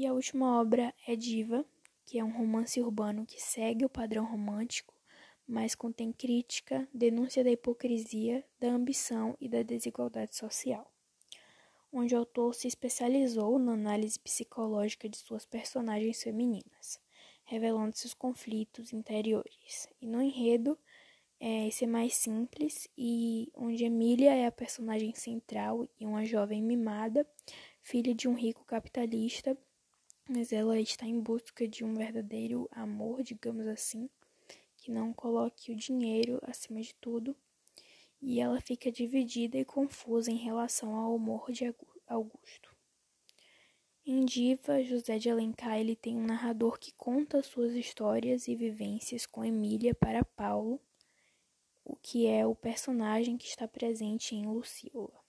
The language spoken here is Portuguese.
E a última obra é Diva, que é um romance urbano que segue o padrão romântico, mas contém crítica, denúncia da hipocrisia, da ambição e da desigualdade social. Onde o autor se especializou na análise psicológica de suas personagens femininas, revelando seus conflitos interiores. E no enredo, é, esse é mais simples e onde Emília é a personagem central e uma jovem mimada, filha de um rico capitalista, mas ela está em busca de um verdadeiro amor, digamos assim, que não coloque o dinheiro acima de tudo, e ela fica dividida e confusa em relação ao amor de Augusto. Em Diva, José de Alencar ele tem um narrador que conta suas histórias e vivências com Emília para Paulo, o que é o personagem que está presente em Lucila.